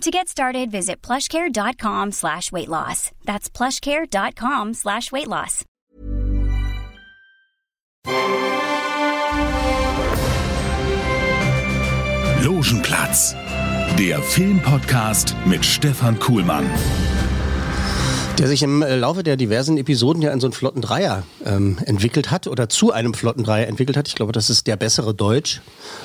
To get started, visit plushcare.com slash weight loss. That's plushcare.com slash weight loss. Logenplatz, der Filmpodcast mit Stefan Kuhlmann. Der sich im äh, Laufe der diversen Episoden ja in so einen flotten Dreier ähm, entwickelt hat oder zu einem flotten Dreier entwickelt hat. Ich glaube, das ist der bessere Deutsch.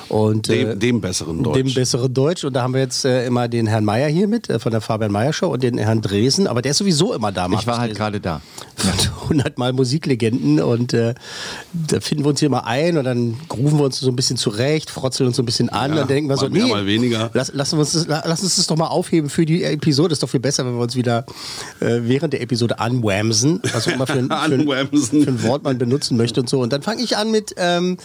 Und, Dem, äh, dem besseren Deutsch. Dem besseren Deutsch. Und da haben wir jetzt äh, immer den Herrn Meier hier mit, äh, von der Fabian Meier Show und den Herrn Dresen. Aber der ist sowieso immer da. Ich war halt gerade da. 100 Mal Musiklegenden und äh, da finden wir uns hier mal ein und dann rufen wir uns so ein bisschen zurecht, frotzeln uns so ein bisschen an, Ja, dann denken wir so, mehr, nee, mal weniger. Lass, lassen wir uns lass uns das doch mal aufheben für die Episode. Ist doch viel besser, wenn wir uns wieder äh, während der Episode anwamsen, was auch immer für ein, für, ein, für ein Wort man benutzen möchte und so. Und dann fange ich an mit, ähm,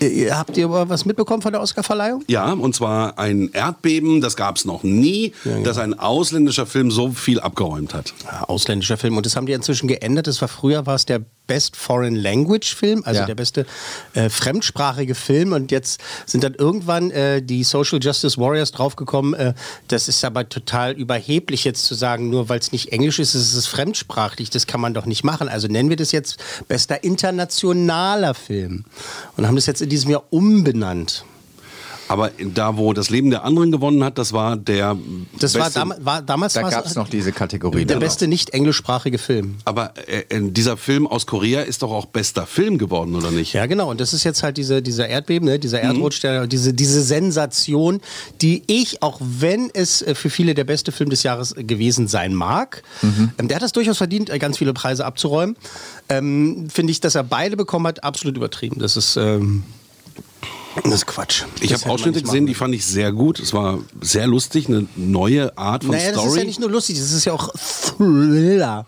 äh, habt ihr aber was mitbekommen von der Oscarverleihung? Ja, und zwar ein Erdbeben, das gab es noch nie, genau. dass ein ausländischer Film so viel abgeräumt hat. Ja, ausländischer Film. Und das haben die inzwischen geändert. Das war früher war es der Best Foreign Language Film, also Ja. der beste äh, fremdsprachige Film. Und jetzt sind dann irgendwann äh, die Social Justice Warriors draufgekommen. Äh, das ist aber total überheblich jetzt zu sagen, nur weil es nicht Englisch ist, ist es fremdsprachlich. Das kann man doch nicht machen. Also nennen wir das jetzt bester internationaler Film. Und haben das jetzt in diesem Jahr umbenannt. Aber da, wo das Leben der anderen gewonnen hat, das war der Das war, beste, dam war damals Da gab es noch diese Kategorie. der dann beste nicht englischsprachige Film. Aber äh, äh, dieser Film aus Korea ist doch auch bester Film geworden, oder nicht? Ja, genau. Und das ist jetzt halt diese, dieser Erdbeben, ne? dieser Erdrutsch, der, diese, diese Sensation, die ich, auch wenn es äh, für viele der beste Film des Jahres gewesen sein mag, ähm, der hat das durchaus verdient, äh, ganz viele Preise abzuräumen. Ähm, Finde ich, dass er beide bekommen hat, absolut übertrieben. Das ist, ähm, das ist Quatsch. Ich Das habe Ausschnitte gesehen, die fand ich sehr gut. Es war sehr lustig, eine neue Art von Naja, das Story. ist ja nicht nur lustig, das ist ja auch Thriller.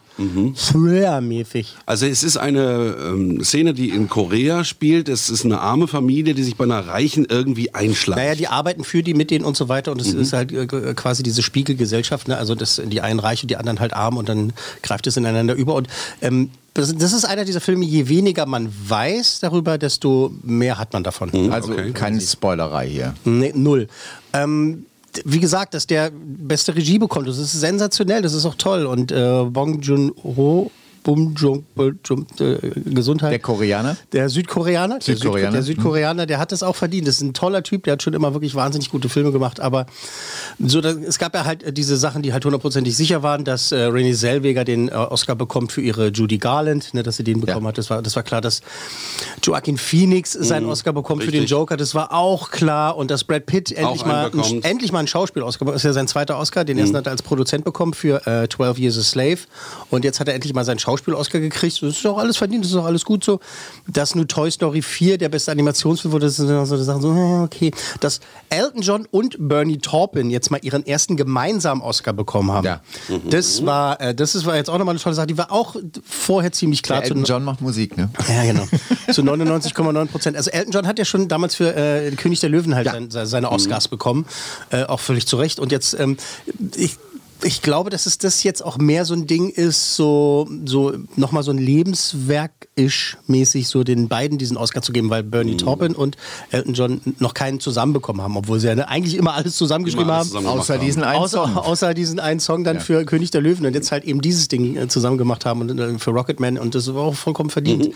Thriller-mäßig. Also es ist eine ähm, Szene, die in Korea spielt. Es ist eine arme Familie, die sich bei einer Reichen irgendwie einschleicht. Naja, die arbeiten für die, mit denen und so weiter. Und es ist halt äh, quasi diese Spiegelgesellschaft. Ne? Also das, die einen reich und die anderen halt arm und dann greift es ineinander über. Und ähm, das, ist einer dieser Filme, je weniger man weiß darüber, desto mehr hat man davon. Also Okay. keine Spoilerei hier. Nee, null. Ähm, wie gesagt, dass der beste Regie bekommt, das ist sensationell, das ist auch toll. Und äh, Bong Joon-ho, Bum Jung, Jung, äh, Gesundheit. Der Koreaner? Der Südkoreaner. Der, Südkoreaner. der Südkoreaner, der hat das auch verdient. Das ist ein toller Typ, der hat schon immer wirklich wahnsinnig gute Filme gemacht. Aber so, da, es gab ja halt äh, diese Sachen, die halt hundertprozentig sicher waren, dass äh, Renée Zellweger den äh, Oscar bekommt für ihre Judy Garland, ne, dass sie den bekommen Ja. hat. Das war, das war klar, dass Joaquin Phoenix seinen Oscar bekommt für den richtig. Joker. Das war auch klar. Und dass Brad Pitt endlich mal, ein, endlich mal einen Schauspiel-Oscar bekommt. Das ist ja sein zweiter Oscar. Den ersten hat er als Produzent bekommen für äh, 12 Years a Slave. Und jetzt hat er endlich mal seinen Schauspiel-Oscar gekriegt. Das ist auch alles verdient, das ist auch alles gut so. Dass nur Toy Story 4 der beste Animationsfilm wurde, das sind so so Sachen so, ja, okay. Dass Elton John und Bernie Taupin jetzt mal ihren ersten gemeinsamen Oscar bekommen haben. Ja. Das war, äh, das ist, war jetzt auch nochmal eine tolle Sache. Die war auch vorher ziemlich klar Der zu Elton John macht Musik, ne? ja, genau. Zu 99,9 Prozent. Also Elton John hat ja schon damals für äh, König der Löwen halt Ja. sein, se- seine Oscars bekommen. Äh, auch völlig zu Recht. Und jetzt, ähm, ich, ich glaube, dass es das jetzt auch mehr so ein Ding ist, so, so nochmal so ein Lebenswerk-isch mäßig, so den beiden diesen Oscar zu geben, weil Bernie Taupin und Elton John noch keinen zusammenbekommen haben, obwohl sie ja ne, eigentlich immer alles zusammengeschrieben Immer alles haben. zusammen gemacht Außer haben. diesen einen Außer, Song. außer diesen einen Song dann für König der Löwen und jetzt halt eben dieses Ding äh, zusammen gemacht haben und äh, für Rocketman und das war auch vollkommen verdient.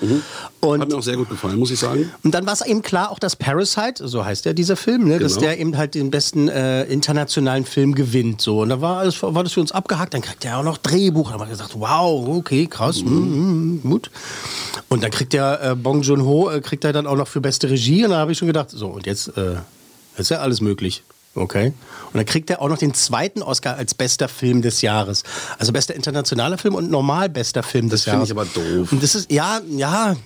Und Hat mir auch sehr gut gefallen, muss ich sagen. und dann war es eben klar, auch dass Parasite, so heißt ja dieser Film, ne, dass Genau. der eben halt den besten äh, internationalen Film gewinnt. So. Und da war, alles, war das für uns abgehakt. Dann kriegt er auch noch Drehbuch. Da haben wir gesagt, wow, okay, krass, mm, mm, gut. Und dann kriegt der äh, Bong Joon-ho, äh, kriegt er dann auch noch für beste Regie. Und da habe ich schon gedacht, so, und jetzt äh, ist ja alles möglich. Okay. Und dann kriegt er auch noch den zweiten Oscar als bester Film des Jahres. Also bester internationaler Film und normal bester Film des Das finde Jahres. ich aber doof. Und das ist, ja, ja.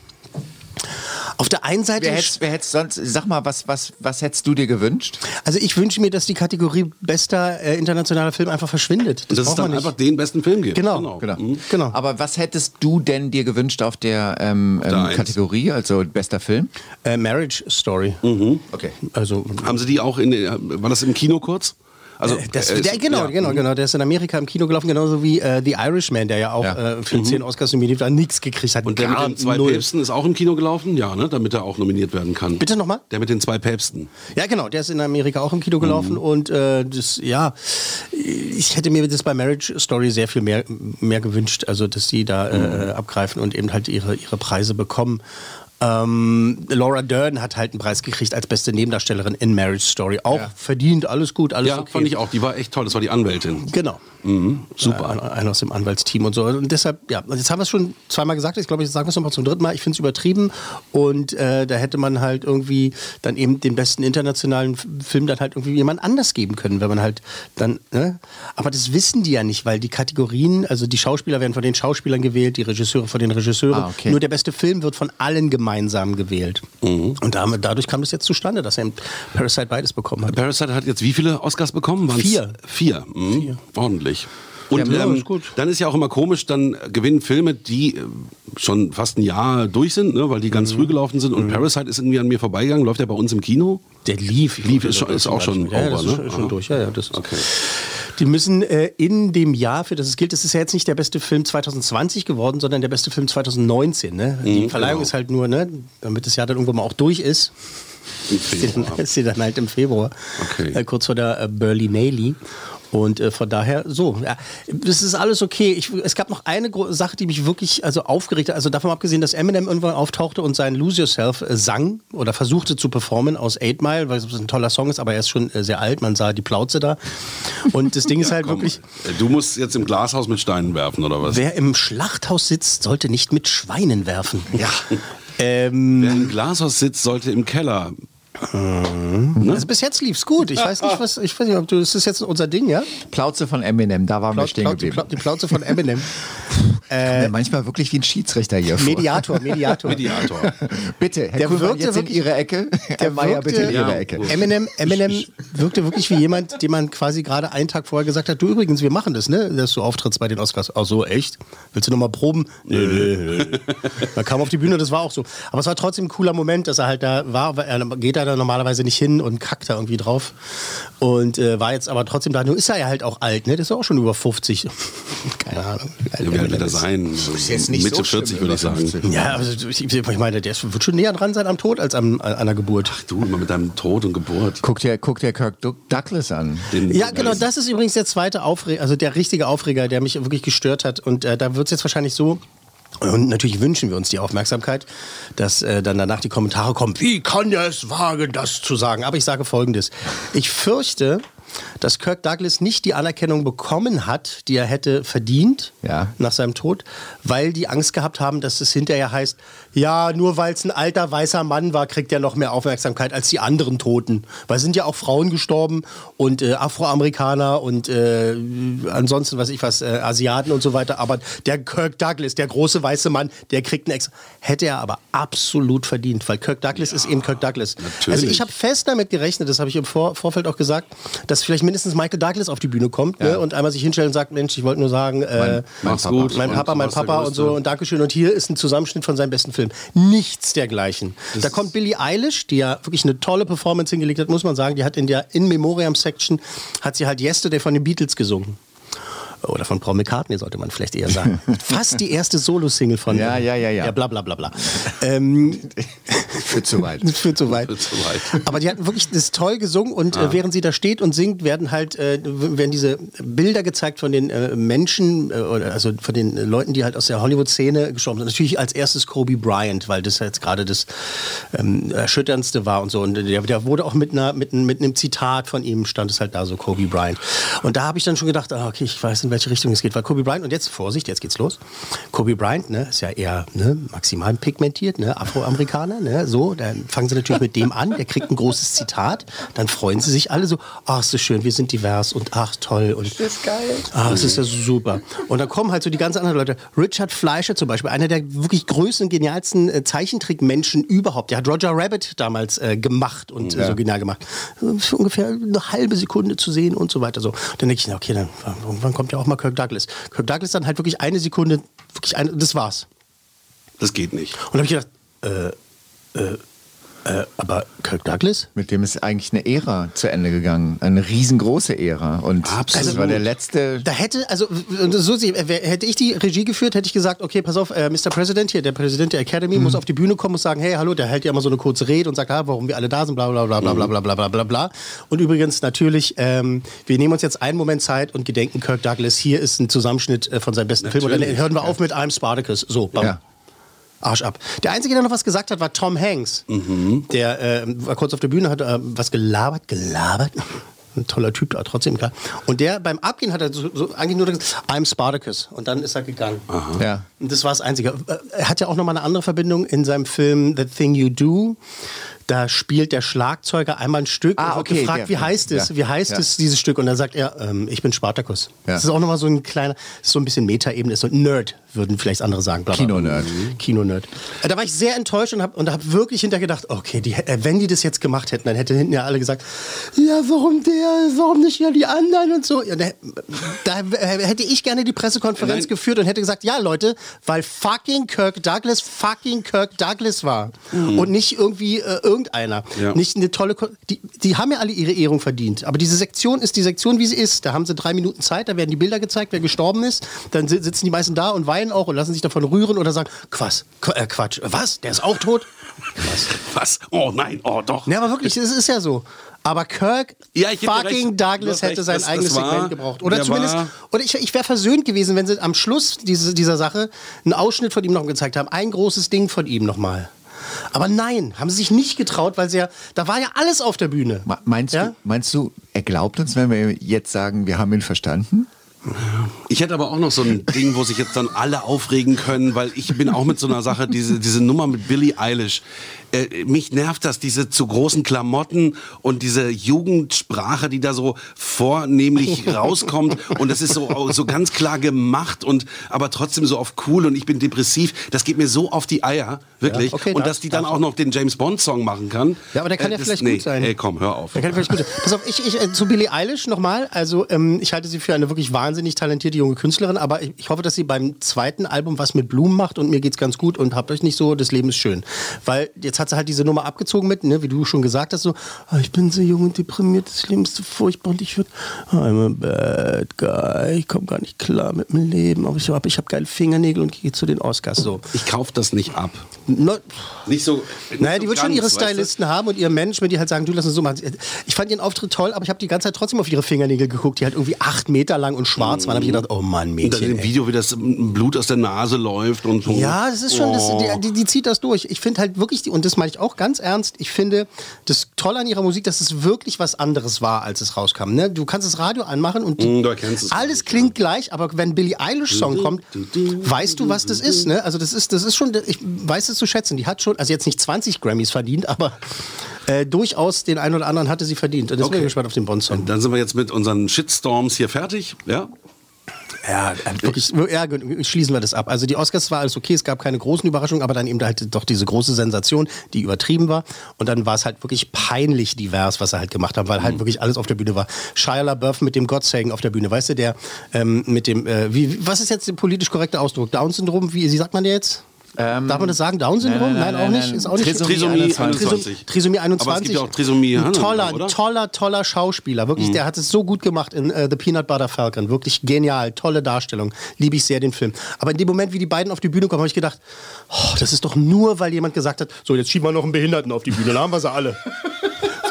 Auf der einen Seite Wer hättest, wer hättest sonst, sag mal, was, was, was hättest du dir gewünscht? Also ich wünsche mir, dass die Kategorie bester äh, internationaler Film einfach verschwindet. Und dass es dann einfach den besten Film gibt. Genau. Genau. Genau. Aber was hättest du denn dir gewünscht auf der ähm, ähm. Kategorie, also bester Film? Äh, Marriage Story. Okay. Also Haben Sie die auch in, den- war das im Kino kurz? Also, das, äh, der, genau, ja. genau, genau. Der ist in Amerika im Kino gelaufen, genauso wie äh, The Irishman, der ja auch Ja. äh, für zehn Oscars nominiert war, nichts gekriegt hat. Mhm. Und der mit den zwei null. Päpsten ist auch im Kino gelaufen? Ja, ne? damit er auch nominiert werden kann. Bitte nochmal? Der mit den zwei Päpsten. Ja, genau, der ist in Amerika auch im Kino gelaufen Mhm. und äh, das, ja, ich hätte mir das bei Marriage Story sehr viel mehr, mehr gewünscht, also dass die da Mhm. äh, abgreifen und eben halt ihre, ihre Preise bekommen. Ähm, Laura Dern hat halt einen Preis gekriegt als beste Nebendarstellerin in Marriage Story. Auch Ja. verdient, alles gut, alles Ja, okay. fand ich auch. Die war echt toll. Das war die Anwältin. Genau. Mhm, super. Äh, einer aus dem Anwaltsteam und so. Und deshalb, ja, jetzt haben wir es schon zweimal gesagt, ich glaube, ich sage es nochmal zum dritten Mal, ich finde es übertrieben und äh, da hätte man halt irgendwie dann eben den besten internationalen Film dann halt irgendwie jemand anders geben können, wenn man halt dann, ne? Aber das wissen die ja nicht, weil die Kategorien, also die Schauspieler werden von den Schauspielern gewählt, die Regisseure von den Regisseuren. Ah, okay. Nur der beste Film wird von allen gemeinsam gewählt. Und damit, dadurch kam das jetzt zustande, dass er in Parasite beides bekommen hat. Parasite hat jetzt wie viele Oscars bekommen? Waren's Vier. Vier. Mhm. Ordentlich. Und Ja, ähm, ist dann ist ja auch immer komisch, dann gewinnen Filme, die äh, schon fast ein Jahr durch sind, ne, weil die Mhm. ganz früh gelaufen sind. Und Parasite ist irgendwie an mir vorbeigegangen. Läuft der bei uns im Kino? Der lief. Lief, ist schon- das ist auch schon ja, das over, ist ne? schon, schon Aha. durch. Ja, ja, das Okay. Die müssen äh, in dem Jahr, für das es gilt, das ist ja jetzt nicht der beste Film 2020 geworden, sondern der beste Film 2019. Ne? Die Verleihung genau. ist halt nur, ne, damit das Jahr dann irgendwann mal auch durch ist. Ist sie dann, ist sie dann halt im Februar, Okay. äh, kurz vor der äh, Berlinale. Und äh, von daher so, ja, das ist alles okay. Ich, es gab noch eine Sache, die mich wirklich also aufgeregt hat. Also davon abgesehen, dass Eminem irgendwann auftauchte und sein Lose Yourself äh, sang oder versuchte zu performen aus Eight Mile, weil es ein toller Song ist, aber er ist schon äh, sehr alt. Man sah die Plauze da. Und das Ding ist halt Komm, wirklich, äh, Du musst jetzt im Glashaus mit Steinen werfen, oder was? wer im Schlachthaus sitzt, sollte nicht mit Schweinen werfen. Ja. Ähm, Wer im Glashaus sitzt, sollte im Keller. Also bis jetzt lief's gut. Ich weiß nicht, was, ich weiß nicht, ob du, das ist jetzt unser Ding, ja? Plauze von Eminem, da waren wir Plaut, stehen Plaut, die, geblieben. Die Plauze von Eminem. Ja, manchmal wirklich wie ein Schiedsrichter hier. vor. Mediator, Mediator. Mediator. Bitte, Herr Der Kuhlmann, wirkte jetzt in wirklich- Ihre Ecke. Herr Mayer, bitte in Ihre. Ecke. Eminem, Eminem wirkte wirklich wie jemand, dem man quasi gerade einen Tag vorher gesagt hat, du übrigens, wir machen das, ne? Dass du auftrittst bei den Oscars. Ach so, echt? Willst du nochmal proben? Nee, nee, nee. Dann kam auf die Bühne, das war auch so. Aber es war trotzdem ein cooler Moment, dass er halt da war, weil er geht da dann normalerweise nicht hin und kackt da irgendwie drauf. Und äh, war jetzt aber trotzdem da. Nur ist er ja halt auch alt, ne? Das ist auch schon über 50. Keine Ahnung. Wie alt wird er sein? jetzt nicht Mitte so schlimm, 40 würde ich sagen. 50. Ja, also ich, ich meine, der wird schon näher dran sein am Tod als am, an der Geburt. Du immer mit deinem Tod und Geburt. Guck dir, guck dir Kirk Douglas an. Den Ja, genau, das ist übrigens der zweite Aufreger, also der richtige Aufreger, der mich wirklich gestört hat. Und äh, da wird es jetzt wahrscheinlich so. Und natürlich wünschen wir uns die Aufmerksamkeit, dass äh, dann danach die Kommentare kommen, wie kann der es wagen, das zu sagen? Aber ich sage folgendes. Ich fürchte, dass Kirk Douglas nicht die Anerkennung bekommen hat, die er hätte verdient Ja. nach seinem Tod, weil die Angst gehabt haben, dass es hinterher heißt, ja, nur weil es ein alter weißer Mann war, kriegt er noch mehr Aufmerksamkeit als die anderen Toten. Weil es sind ja auch Frauen gestorben und äh, Afroamerikaner und äh, ansonsten, was ich was, äh, Asiaten und so weiter. Aber der Kirk Douglas, der große weiße Mann, der kriegt einen extra. Hätte er aber absolut verdient, weil Kirk Douglas ist eben Kirk Douglas. Also natürlich. ich habe fest damit gerechnet, das habe ich im Vor Vorfeld auch gesagt, dass vielleicht mindestens Michael Douglas auf die Bühne kommt ne, und einmal sich hinstellt und sagt, Mensch, ich wollte nur sagen, äh, Mach's Papa. gut. mein Papa, mein Papa und so und Dankeschön. Und hier ist ein Zusammenschnitt von seinem besten Film. Nichts dergleichen. da kommt Billie Eilish, die ja wirklich eine tolle Performance hingelegt hat, muss man sagen. Die hat in der In Memoriam Section hat sie halt Yesterday von den Beatles gesungen. Oder von Paul McCartney sollte man vielleicht eher sagen. Fast die erste Solo-Single von Ja, ja, ja, ja. Ja, bla bla bla bla. ähm, Führt zu weit. führt zu weit. Führt zu weit. Aber die hat wirklich das toll gesungen und äh, während sie da steht und singt, werden halt äh, werden diese Bilder gezeigt von den äh, Menschen, äh, also von den äh, Leuten, die halt aus der Hollywood-Szene gestorben sind. Natürlich als erstes Kobe Bryant, weil das jetzt gerade das ähm, Erschütterndste war und so. Und der, der wurde auch mit, einer, mit, einem- mit einem Zitat von ihm, stand es halt da so, Kobe Bryant. Und da habe ich dann schon gedacht, ah, okay, ich weiß, in welche Richtung es geht. Weil Kobe Bryant, und jetzt Vorsicht, jetzt geht's los. Kobe Bryant, ne, ist ja eher ne, maximal pigmentiert, ne, Afroamerikaner, ne, so dann fangen sie natürlich mit dem an, der kriegt ein großes Zitat, dann freuen sie sich alle so, ach, ist so schön, wir sind divers und ach, toll und Das ist geil. Ah, das ist ja super. Und dann kommen halt so die ganz anderen Leute. Richard Fleischer zum Beispiel, einer der wirklich größten genialsten äh, Zeichentrickmenschen überhaupt. Der hat Roger Rabbit damals äh, gemacht und äh, so genial gemacht. Für ungefähr eine halbe Sekunde zu sehen und so weiter. So. Dann denke ich, na, okay, dann irgendwann kommt ja auch mal Kirk Douglas. Kirk Douglas dann halt wirklich eine Sekunde, wirklich eine, das war's. Das geht nicht. Und dann habe ich gedacht, äh, äh, äh, aber Kirk Douglas? Mit dem ist eigentlich eine Ära zu Ende gegangen. Eine riesengroße Ära. Und Absolut. das war der letzte. Da hätte, also so wer- hätte ich die Regie geführt, hätte ich gesagt, okay, pass auf, äh, Mr. President hier, der Präsident der Academy, Mhm. muss auf die Bühne kommen und sagen, hey, hallo, der hält ja immer so eine kurze Rede und sagt, ah, warum wir alle da sind, bla bla bla bla bla bla bla bla bla bla. Und übrigens natürlich, ähm, wir nehmen uns jetzt einen Moment Zeit und gedenken Kirk Douglas. Hier ist ein Zusammenschnitt äh, von seinem besten Film. Und dann Natürlich. hören wir auf mit I'm Spartacus. So, bam. Ja. Arsch ab. Der Einzige, der noch was gesagt hat, war Tom Hanks. Der äh, war kurz auf der Bühne, hat äh, was gelabert, gelabert. Ein toller Typ da, trotzdem klar. Und der beim Abgehen hat er so, so eigentlich nur gesagt, I'm Spartacus. Und dann ist er gegangen. Ja. Und das war das Einzige. Äh, Er hat ja auch nochmal eine andere Verbindung in seinem Film The Thing You Do. Da spielt der Schlagzeuger einmal ein Stück Ah, und wird okay, gefragt, der wie heißt es? Ja. Wie heißt Ja. es, dieses Stück? Und dann sagt er, ähm, ich bin Spartacus. Ja. Das ist auch nochmal so ein kleiner, ist so ein bisschen Meta-Ebene, ist so ein Nerd, würden vielleicht andere sagen. Bla, bla. Kinonerd. Kinonerd. Äh, Da war ich sehr enttäuscht und habe und hab wirklich hinterher gedacht, okay, die, äh, wenn die das jetzt gemacht hätten, dann hätten hinten ja alle gesagt, ja, warum der, warum nicht ja die anderen und so. Ja, da, da äh, hätte ich gerne die Pressekonferenz Nein. geführt und hätte gesagt, ja, Leute, weil fucking Kirk Douglas fucking Kirk Douglas war. Und nicht irgendwie äh, irgendeiner. Ja. Nicht eine tolle, Ko die, die haben ja alle ihre Ehrung verdient. Aber diese Sektion ist die Sektion, wie sie ist. Da haben sie drei Minuten Zeit, da werden die Bilder gezeigt, wer gestorben ist. Dann si- sitzen die meisten da und weinen auch und lassen sich davon rühren oder sagen, Quatsch, Qu äh, Quatsch, was? Der ist auch tot? Was? Oh nein, oh doch. Ja, aber wirklich, es ist ja so. Aber Kirk Ja, fucking Douglas hätte sein das- das eigenes war- Segment gebraucht. Oder der zumindest, oder ich, ich wäre versöhnt gewesen, wenn sie am Schluss diese, dieser Sache einen Ausschnitt von ihm noch gezeigt haben. Ein großes Ding von ihm nochmal. Aber nein, haben sie sich nicht getraut, weil sie ja, da war ja alles auf der Bühne. Meinst, Ja? du, meinst du, er glaubt uns, wenn wir jetzt sagen, wir haben ihn verstanden? Ich hätte aber auch noch so ein Ding, wo sich jetzt dann alle aufregen können, weil ich bin auch mit so einer Sache, diese, diese Nummer mit Billie Eilish. Äh, mich nervt das, diese zu großen Klamotten und diese Jugendsprache, die da so vornehmlich rauskommt. Und das ist so, so ganz klar gemacht und aber trotzdem so auf cool und ich bin depressiv. Das geht mir so auf die Eier, wirklich. Ja, okay, und dass die dann auch noch den James Bond Song machen kann. Ja, aber der kann ja das- vielleicht nee, gut sein. Ey, komm, hör auf. Der kann vielleicht gut sein. Pass auf, ich, ich, äh, zu Billie Eilish nochmal. Also, ähm, ich halte sie für eine wirklich wahnsinnig talentierte junge Künstlerin, aber ich, ich hoffe, dass sie beim zweiten Album was mit Blumen macht und mir geht's ganz gut und habt euch nicht so, das Leben ist schön. Weil jetzt hat sie halt diese Nummer abgezogen mit, ne, wie du schon gesagt hast, so, ah, ich bin so jung und deprimiert, das Leben ist so furchtbar und ich würde, I'm a bad guy, ich komme gar nicht klar mit dem Leben, aber ich habe ich hab geile Fingernägel und gehe zu den Oscars. So. Ich kauf das nicht ab. No, Nicht so. nicht naja, so die wird schon ihre weißt du? Stylisten haben und ihr Management, die halt sagen, du lass uns so machen. Ich fand ihren Auftritt toll, aber ich habe die ganze Zeit trotzdem auf ihre Fingernägel geguckt, die halt irgendwie acht Meter lang und schwarz waren. Da habe ich gedacht, oh Mann, Und Mädchen. im ey. Video, wie das Blut aus der Nase läuft und so. Ja, das ist schon, das, Oh. die, die, die zieht das durch. Ich finde halt wirklich, die, und das meine ich auch ganz ernst, ich finde das Tolle an ihrer Musik, dass es wirklich was anderes war, als es rauskam. Ne? Du kannst das Radio anmachen und Mm, alles klingt gleich, aber wenn Billie Eilish Song kommt, weißt du, was das ist. Ne? Also das ist, das ist schon, ich weiß es zu schätzen. Die hat schon, also jetzt nicht 20 Grammys verdient, aber äh, durchaus den einen oder anderen hatte sie verdient. Und deswegen bin ich gespannt auf den Bond-Song. Dann sind wir jetzt mit unseren Shitstorms hier fertig. Ja? Ja, äh, wirklich, ja, schließen wir das ab. Also die Oscars war alles okay, es gab keine großen Überraschungen, aber dann eben halt doch diese große Sensation, die übertrieben war. Und dann war es halt wirklich peinlich divers, was er halt gemacht hat, weil halt wirklich alles auf der Bühne war. Shia LaBeouf mit dem God-Saying auf der Bühne, weißt du, der ähm, mit dem, äh, wie, was ist jetzt der politisch korrekte Ausdruck? Down-Syndrom, wie, wie sagt man der jetzt? Darf man das sagen? Down-Syndrom? nein, Nein, nein, auch nicht. Ist auch nicht Trisomie Trisomie 21. 21. Trisomie 21. Aber es gibt ja auch Trisomie Ein toller, oder? toller, toller Schauspieler. Wirklich, der hat es so gut gemacht in äh, The Peanut Butter Falcon. Wirklich genial, tolle Darstellung. Liebe ich sehr den Film. Aber in dem Moment, wie die beiden auf die Bühne kommen, habe ich gedacht, oh, das ist doch nur, weil jemand gesagt hat, so jetzt schieben wir noch einen Behinderten auf die Bühne, dann haben wir sie alle.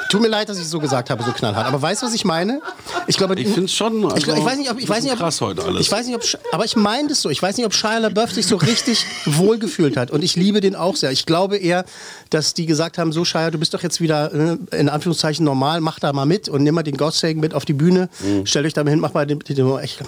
Tut mir leid, dass ich es so gesagt habe, so knallhart. Aber weißt du, was ich meine? Ich glaube, Ich find's schon, ich, glaub- ich also, weiß nicht, ob ich weiß nicht, ob, krass heute alles. Ich weiß nicht, ob, aber ich meine das so. Ich weiß nicht, ob Shia LaBeouf sich so richtig wohlgefühlt hat. Und ich liebe den auch sehr. Ich glaube eher, dass die gesagt haben, so Shia, du bist doch jetzt wieder äh, in Anführungszeichen normal, mach da mal mit und nimm mal den Gossang mit auf die Bühne. Mhm. Stellt euch da mal hin, mach mal den, den, den echt.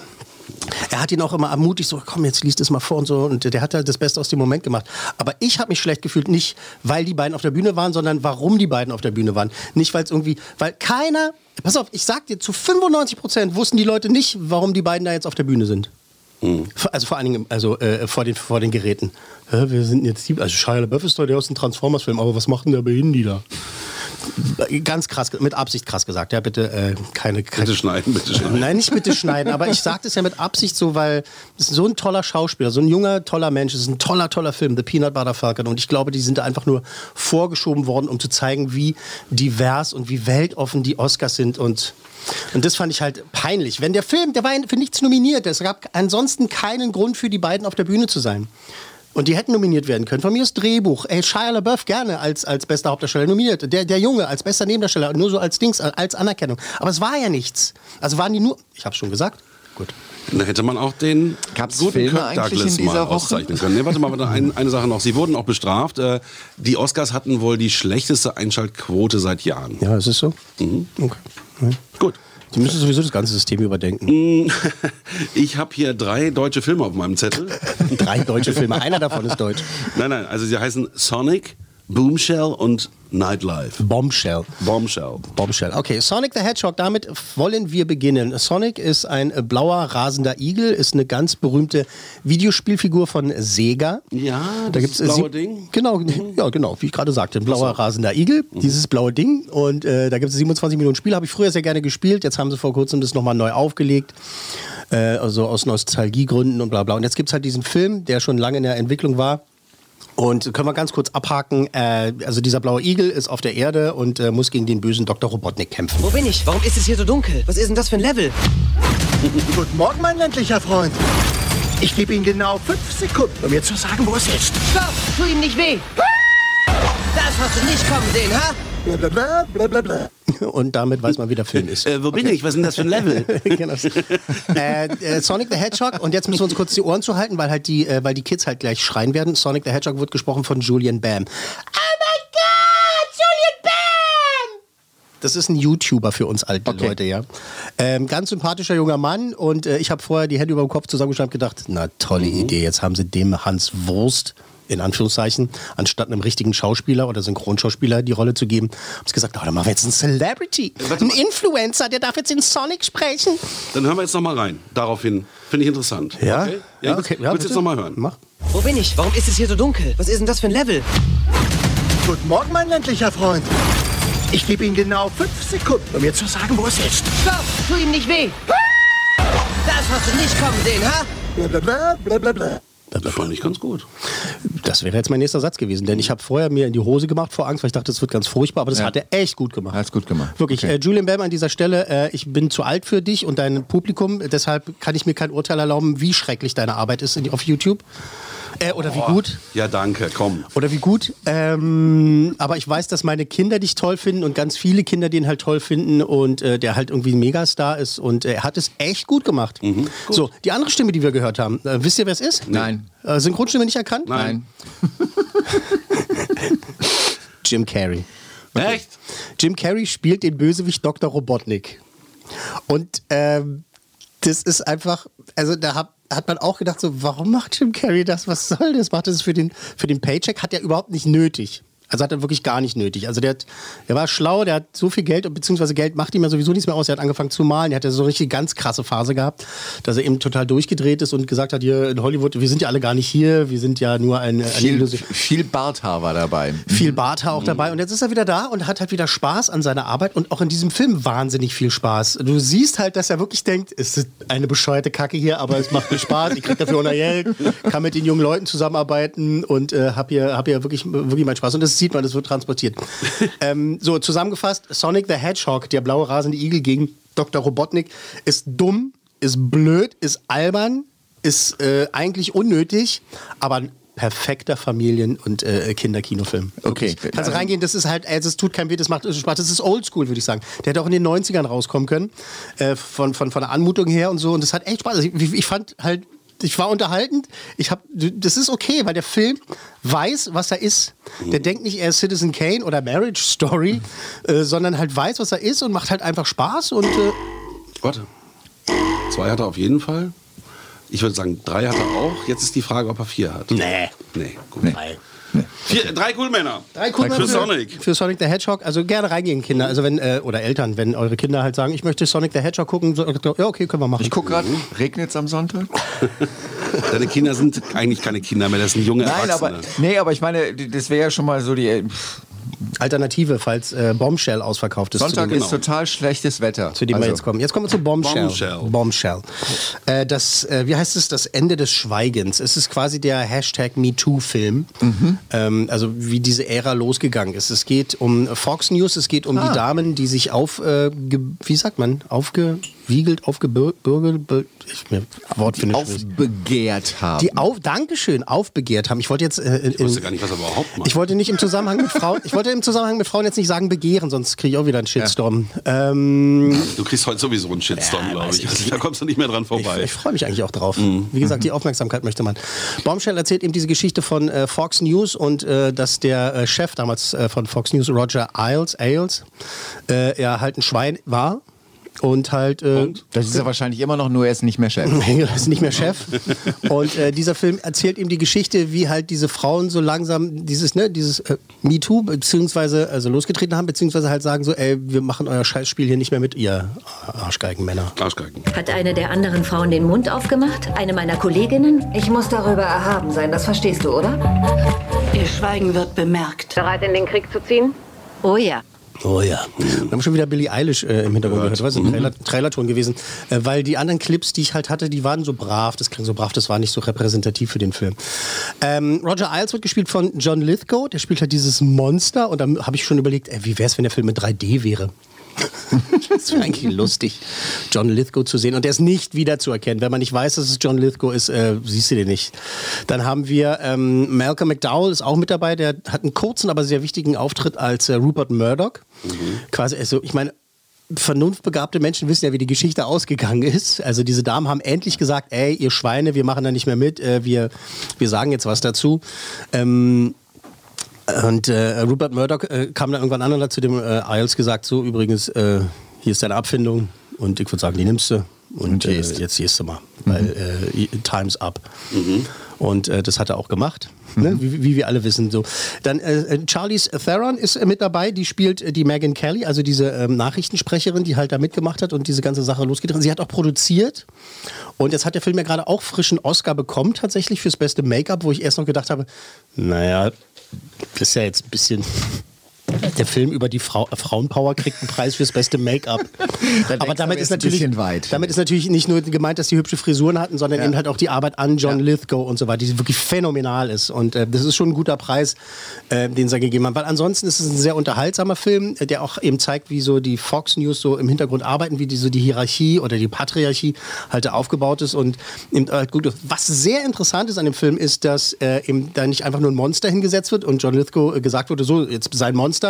Er hat ihn auch immer ermutigt, so komm, jetzt liest es mal vor und so. Und der hat halt das Beste aus dem Moment gemacht. Aber ich habe mich schlecht gefühlt, nicht weil die beiden auf der Bühne waren, sondern warum die beiden auf der Bühne waren. Nicht, weil es irgendwie, weil keiner, pass auf, ich sag dir, zu 95 Prozent wussten die Leute nicht, warum die beiden da jetzt auf der Bühne sind. Also vor allen Dingen also, äh, vor, den, vor den Geräten. Hä, wir sind jetzt die, also Shia LaBeouf ist doch der aus dem Transformers-Film, aber was macht denn der bei Ihnen die da? Ganz krass, mit Absicht krass gesagt. Ja, bitte äh, keine, keine Bitte schneiden, bitte schneiden. Nein, nicht bitte schneiden, aber ich sage das ja mit Absicht so, weil es ist so ein toller Schauspieler, so ein junger, toller Mensch. Es ist ein toller, toller Film, The Peanut Butter Falcon. Und ich glaube, die sind da einfach nur vorgeschoben worden, um zu zeigen, wie divers und wie weltoffen die Oscars sind. Und, und das fand ich halt peinlich. Wenn der Film, der war für nichts nominiert, es gab ansonsten keinen Grund für die beiden auf der Bühne zu sein. Und die hätten nominiert werden können. Von mir ist Drehbuch. Ey, Shia LaBeouf gerne als, als bester Hauptdarsteller nominiert. Der, der Junge als bester Nebendarsteller, nur so als Dings, als Anerkennung. Aber es war ja nichts. Also waren die nur, ich hab's schon gesagt. Gut. Da hätte man auch den Gab's guten Filme Kirk eigentlich Douglas in dieser mal Woche? auszeichnen können. Nee, warte mal, warte, ein, eine Sache noch. Sie wurden auch bestraft. Äh, Die Oscars hatten wohl die schlechteste Einschaltquote seit Jahren. Ja, ist es so? Okay. Ja. Gut. Die müssen sowieso das ganze System überdenken. Ich habe hier drei deutsche Filme auf meinem Zettel. Drei deutsche Filme, einer davon ist deutsch. Nein, nein, also sie heißen Sonic, Boomshell und Nightlife. Bombshell. Bombshell. Bombshell. Okay, Sonic the Hedgehog, damit wollen wir beginnen. Sonic ist ein blauer, rasender Igel, ist eine ganz berühmte Videospielfigur von Sega. Ja, da gibt's äh, blaue Ding. Mhm. Genau, ja, genau, wie ich gerade sagte, ein blauer, rasender Igel, dieses blaue Ding. Und äh, da gibt es 27 Millionen Spiele, habe ich früher sehr gerne gespielt. Jetzt haben sie vor kurzem das nochmal neu aufgelegt. Äh, also aus Nostalgiegründen und bla bla. Und jetzt gibt es halt diesen Film, der schon lange in der Entwicklung war. Und können wir ganz kurz abhaken. Äh, also dieser blaue Igel ist auf der Erde und äh, muss gegen den bösen Dr. Robotnik kämpfen. Wo bin ich? Warum ist es hier so dunkel? Was ist denn das für ein Level? Guten Morgen, mein ländlicher Freund. Ich gebe Ihnen genau fünf Sekunden, um mir zu sagen, wo es ist. Stopp! Tu ihm nicht weh! Das hast du nicht kommen sehen, ha? Blablabla, blablabla. Und damit weiß man, wie der Film ist. Äh, wo bin ich? Was ist denn das für ein Level? genau. äh, äh, Sonic the Hedgehog und jetzt müssen wir uns kurz die Ohren zuhalten, weil halt die, äh, weil die Kids halt gleich schreien werden. Sonic the Hedgehog wird gesprochen von Julian Bam. Oh mein Gott, Julian Bam! Das ist ein YouTuber für uns alte Okay. Leute, ja. Ähm, ganz sympathischer junger Mann und äh, ich habe vorher die Hände über dem Kopf zusammengeschlagen und gedacht, na tolle Idee, jetzt haben sie dem Hans Wurst in Anführungszeichen, anstatt einem richtigen Schauspieler oder Synchronschauspieler die Rolle zu geben, haben sie gesagt, oh, dann machen wir jetzt einen Celebrity, einen Influencer, der darf jetzt in Sonic sprechen. Dann hören wir jetzt noch mal rein. Daraufhin. Finde ich interessant. Ja? Okay? Ja, okay. willst du jetzt noch mal hören? Mach. Wo bin ich? Warum ist es hier so dunkel? Was ist denn das für ein Level? Guten Morgen, mein ländlicher Freund. Ich gebe Ihnen genau fünf Sekunden, um mir zu sagen, wo es ist. Stopp! Tu ihm nicht weh! Das hast du nicht kommen sehen, ha? Blablabla, blablabla. Das fand ich ganz gut. Das wäre jetzt mein nächster Satz gewesen, denn ich habe vorher mir in die Hose gemacht vor Angst, weil ich dachte, das wird ganz furchtbar, aber das Ja. hat er echt gut gemacht. Hat's gut gemacht. Wirklich. Okay. Äh, Julian Bam an dieser Stelle, äh, ich bin zu alt für dich und dein Publikum, deshalb kann ich mir kein Urteil erlauben, wie schrecklich deine Arbeit ist in, auf YouTube. Äh, oder wie gut. Ja, danke, komm. Oder wie gut. Ähm, aber ich weiß, dass meine Kinder dich toll finden und ganz viele Kinder den halt toll finden und äh, der halt irgendwie ein Megastar ist und äh, er hat es echt gut gemacht. So, die andere Stimme, die wir gehört haben, äh, wisst ihr, wer es ist? Nein. Äh, Synchronstimme nicht erkannt? Nein. Jim Carrey. Echt? Jim Carrey spielt den Bösewicht Dr. Robotnik. Und ähm, das ist einfach, also da hat, hat man auch gedacht, so, warum macht Jim Carrey das? Was soll das? Macht das für den, für den Paycheck? Hat er überhaupt nicht nötig. Also hat er wirklich gar nicht nötig. Also der, hat, der war schlau, der hat so viel Geld, beziehungsweise Geld macht ihm ja sowieso nichts mehr aus. Er hat angefangen zu malen. Er hat ja so eine richtig ganz krasse Phase gehabt, dass er eben total durchgedreht ist und gesagt hat, hier in Hollywood, wir sind ja alle gar nicht hier, wir sind ja nur ein, Viel, viel Barthaar war dabei. viel Barthaar auch dabei. Und jetzt ist er wieder da und hat halt wieder Spaß an seiner Arbeit und auch in diesem Film wahnsinnig viel Spaß. Du siehst halt, dass er wirklich denkt, es ist eine bescheuerte Kacke hier, aber es macht mir Spaß. Ich krieg dafür auch noch Geld, kann mit den jungen Leuten zusammenarbeiten und äh, hab hier, hab hier wirklich, wirklich meinen Spaß. Und das sieht man, das wird transportiert. ähm, so, zusammengefasst, Sonic the Hedgehog, der blaue rasende Igel gegen Dr. Robotnik, ist dumm, ist blöd, ist albern, ist äh, eigentlich unnötig, aber ein perfekter Familien- und äh, Kinderkinofilm. Okay. Kannst du Also- reingehen, das ist halt, also es tut keinem weh, das macht Spaß. Das ist oldschool, würde ich sagen. Der hätte auch in den 90ern rauskommen können, äh, von, von, von der Anmutung her und so. Und das hat echt Spaß. Also ich, ich fand halt, ich war unterhaltend. Ich hab, das ist okay, weil der Film weiß, was er ist. Der denkt nicht, er ist Citizen Kane oder Marriage Story, äh, sondern halt weiß, was er ist und macht halt einfach Spaß und äh, Warte. Zwei hat er auf jeden Fall. Ich würde sagen, drei hat er auch. Jetzt ist die Frage, ob er vier hat. Nee. Nee, gut. Drei. Vier, drei Coolmänner. Drei cool Für Sonic. Für Sonic the Hedgehog. Also gerne reingehen, Kinder. Also wenn, äh, oder Eltern, wenn eure Kinder halt sagen, ich möchte Sonic the Hedgehog gucken, so, ja, okay, können wir machen. Ich gucke gerade, regnet es am Sonntag? Deine Kinder sind eigentlich keine Kinder mehr, das sind junge Nein, aber, Erwachsene. nee, aber ich meine, das wäre ja schon mal so die. Alternative, falls äh, Bombshell ausverkauft ist. Sonntag ist total schlechtes Wetter. zu dem wir Also, jetzt kommen. Jetzt kommen wir zu Bombshell. Bombshell. Bombshell. Äh, das, äh, wie heißt es? Das Ende des Schweigens. Es ist quasi der Hashtag MeToo-Film. Mhm. Ähm, also wie diese Ära losgegangen ist. Es geht um Fox News, es geht um Ah. die Damen, die sich auf, äh, wie sagt man, aufgewiegelt, aufgebürgelt, be- ich mir Wort finde ich. Aufbegehrt haben. die auf, Dankeschön, aufbegehrt haben. Ich wollte jetzt, äh, in, Ich wusste gar nicht, was er überhaupt macht. ich wollte nicht im Zusammenhang mit Frauen, ich wollte im Zusammenhang mit Frauen jetzt nicht sagen begehren, sonst kriege ich auch wieder einen Shitstorm. Ähm, du kriegst heute sowieso einen Shitstorm, Ja, glaube ich. ich. Also, da kommst du nicht mehr dran ich vorbei. ich freue mich eigentlich auch drauf. Mhm. Wie gesagt, die Aufmerksamkeit möchte man. Bombshell erzählt eben diese Geschichte von äh, Fox News und äh, dass der äh, Chef damals äh, von Fox News, Roger Ailes, Ailes äh, er halt ein Schwein war und halt äh, das ist ja wahrscheinlich immer noch nur, er ist nicht mehr Chef. er ist nicht mehr Chef. Und äh, dieser Film erzählt ihm die Geschichte, wie halt diese Frauen so langsam dieses, ne, dieses äh, MeToo beziehungsweise also losgetreten haben, beziehungsweise halt sagen so, ey, wir machen euer Scheißspiel hier nicht mehr mit, ihr Arschgeigenmänner. Arschgeigen. Hat eine der anderen Frauen den Mund aufgemacht? Eine meiner Kolleginnen? Ich muss darüber erhaben sein, das verstehst du, oder? Ihr Schweigen wird bemerkt. Bereit, in den Krieg zu ziehen? Oh ja. Oh ja. Wir haben schon wieder Billie Eilish äh, im Hintergrund gehört. Das war ein Trailer, Trailerton gewesen. Äh, weil die anderen Clips, die ich halt hatte, die waren so brav. Das klingt so brav, das war nicht so repräsentativ für den Film. Ähm, Roger Ailes wird gespielt von John Lithgow. Der spielt halt dieses Monster. Und dann habe ich schon überlegt, ey, wie wäre es, wenn der Film in 3D wäre? das wäre eigentlich lustig, John Lithgow zu sehen. Und der ist nicht wiederzuerkennen. Wenn man nicht weiß, dass es John Lithgow ist, äh, siehst du den nicht. Dann haben wir ähm, Malcolm McDowell, ist auch mit dabei. Der hat einen kurzen, aber sehr wichtigen Auftritt als äh, Rupert Murdoch. Quasi, also, ich meine, vernunftbegabte Menschen wissen ja, wie die Geschichte ausgegangen ist. Also diese Damen haben endlich gesagt, ey, ihr Schweine, wir machen da nicht mehr mit, äh, wir, wir sagen jetzt was dazu. Ähm, und äh, Rupert Murdoch äh, kam dann irgendwann an und hat zu dem äh, Isles gesagt, so übrigens, äh, hier ist deine Abfindung und ich würde sagen, die nimmst du und äh, gehst. jetzt gehst du mal, weil äh, time's up. Und äh, das hat er auch gemacht, ne? wie, wie wir alle wissen. So. Dann äh, Charlize Theron ist äh, mit dabei, die spielt äh, die Megan Kelly, also diese ähm, Nachrichtensprecherin, die halt da mitgemacht hat und diese ganze Sache losgetreten. Sie hat auch produziert und jetzt hat der Film ja gerade auch frischen Oscar bekommen, tatsächlich fürs beste Make-up, wo ich erst noch gedacht habe, naja, das ist ja jetzt ein bisschen. Der Film über die Frau, Frauenpower kriegt einen Preis fürs beste Make-up. Aber damit ist ein natürlich damit ist natürlich nicht nur gemeint, dass die hübsche Frisuren hatten, sondern eben halt auch die Arbeit an John Lithgow und so weiter, die wirklich phänomenal ist. Und äh, das ist schon ein guter Preis, äh, den sie gegeben haben. Weil ansonsten ist es ein sehr unterhaltsamer Film, äh, der auch eben zeigt, wie so die Fox News so im Hintergrund arbeiten, wie die, so die Hierarchie oder die Patriarchie halt aufgebaut ist. Und eben, äh, gut, was sehr interessant ist an dem Film, ist, dass äh, eben da nicht einfach nur ein Monster hingesetzt wird und John Lithgow äh, gesagt wurde, so, jetzt sein Monster,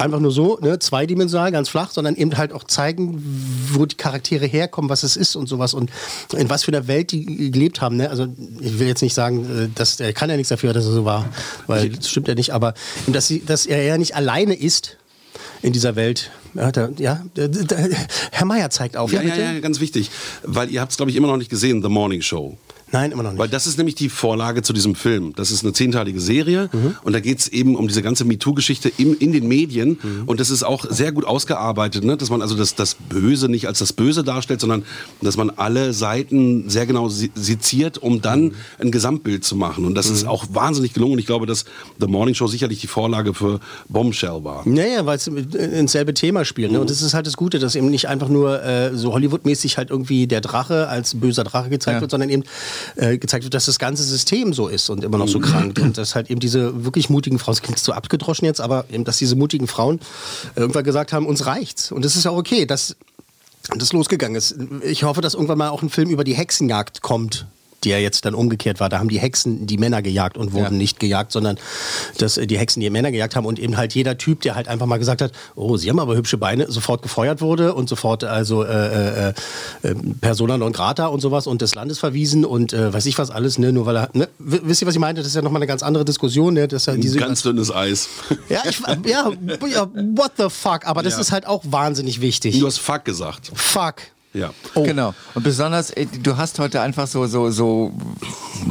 Einfach nur so, ne, zweidimensional, ganz flach, sondern eben halt auch zeigen, wo die Charaktere herkommen, was es ist und sowas und in was für einer Welt die gelebt haben. Ne? Also ich will jetzt nicht sagen, äh, dass er kann ja nichts dafür, dass er so war, weil das stimmt ja nicht, aber dass, sie, dass er ja nicht alleine ist in dieser Welt. Ja, da, ja da, da, Herr Meier zeigt auf. Ja, Ja, ja, ja, ganz wichtig. Weil ihr habt es, glaube ich, immer noch nicht gesehen, The Morning Show. Nein, immer noch nicht. Weil das ist nämlich die Vorlage zu diesem Film. Das ist eine zehnteilige Serie und da geht es eben um diese ganze MeToo-Geschichte in, den Medien und das ist auch sehr gut ausgearbeitet, ne? dass man also das, das Böse nicht als das Böse darstellt, sondern dass man alle Seiten sehr genau seziert, um dann ein Gesamtbild zu machen und das ist auch wahnsinnig gelungen und ich glaube, dass The Morning Show sicherlich die Vorlage für Bombshell war. Naja, weil es ins selbe Thema spielt. Ne? Und das ist halt das Gute, dass eben nicht einfach nur äh, so Hollywood-mäßig halt irgendwie der Drache als böser Drache gezeigt Ja. wird, sondern eben äh, gezeigt wird, dass das ganze System so ist und immer noch so krankt. Und dass halt eben diese wirklich mutigen Frauen, das klingt so abgedroschen jetzt, aber eben, dass diese mutigen Frauen irgendwann gesagt haben, uns reicht's. Und das ist auch okay. Das das losgegangen ist. Ich hoffe, dass irgendwann mal auch ein Film über die Hexenjagd kommt die ja jetzt dann umgekehrt war. Da haben die Hexen die Männer gejagt und wurden Ja. nicht gejagt, sondern dass äh, die Hexen die Männer gejagt haben und eben halt jeder Typ, der halt einfach mal gesagt hat, oh, sie haben aber hübsche Beine, sofort gefeuert wurde und sofort also äh, äh, äh, Persona non grata und sowas und des Landes verwiesen und äh, weiß ich was alles, ne, nur weil er, ne, wisst ihr, was ich meinte? Das ist ja nochmal eine ganz andere Diskussion, ne, das ist ja diese Ganz dünnes Eis. ja, ich, ja, ja, what the fuck, aber das Ja. ist halt auch wahnsinnig wichtig. Du hast Fuck gesagt. Fuck. Ja. Genau. Und besonders, äh, du hast heute einfach so, so, so.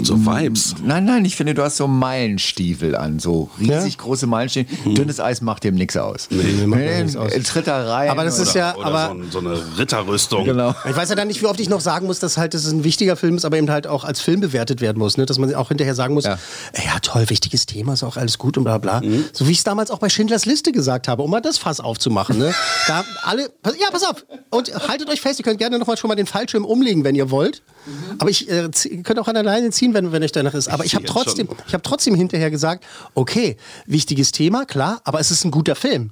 So Vibes. Nein, nein, ich finde, du hast so Meilenstiefel an. So riesig große Meilenstiefel. Dünnes Eis macht dem nichts aus. Nee, macht mir nichts aus. Tritt da rein. Aber das ist ja, Oder aber so, so eine Ritterrüstung. Genau. Ich weiß ja dann nicht, wie oft ich noch sagen muss, dass halt das ein wichtiger Film ist, aber eben halt auch als Film bewertet werden muss. Ne? Dass man auch hinterher sagen muss, ja. ja toll, wichtiges Thema, ist auch alles gut und bla bla. So wie ich es damals auch bei Schindlers Liste gesagt habe, um mal das Fass aufzumachen. Ne? Da alle, ja, pass auf. Und haltet euch fest, ihr könnt gerne noch mal schon mal den Fallschirm umlegen, wenn ihr wollt. Aber ich äh, könnt auch an der Leine ziehen, wenn, wenn euch danach ist. Aber ich habe jetzt trotzdem, schon. ich habe trotzdem hinterher gesagt, okay, wichtiges Thema, klar, aber es ist ein guter Film.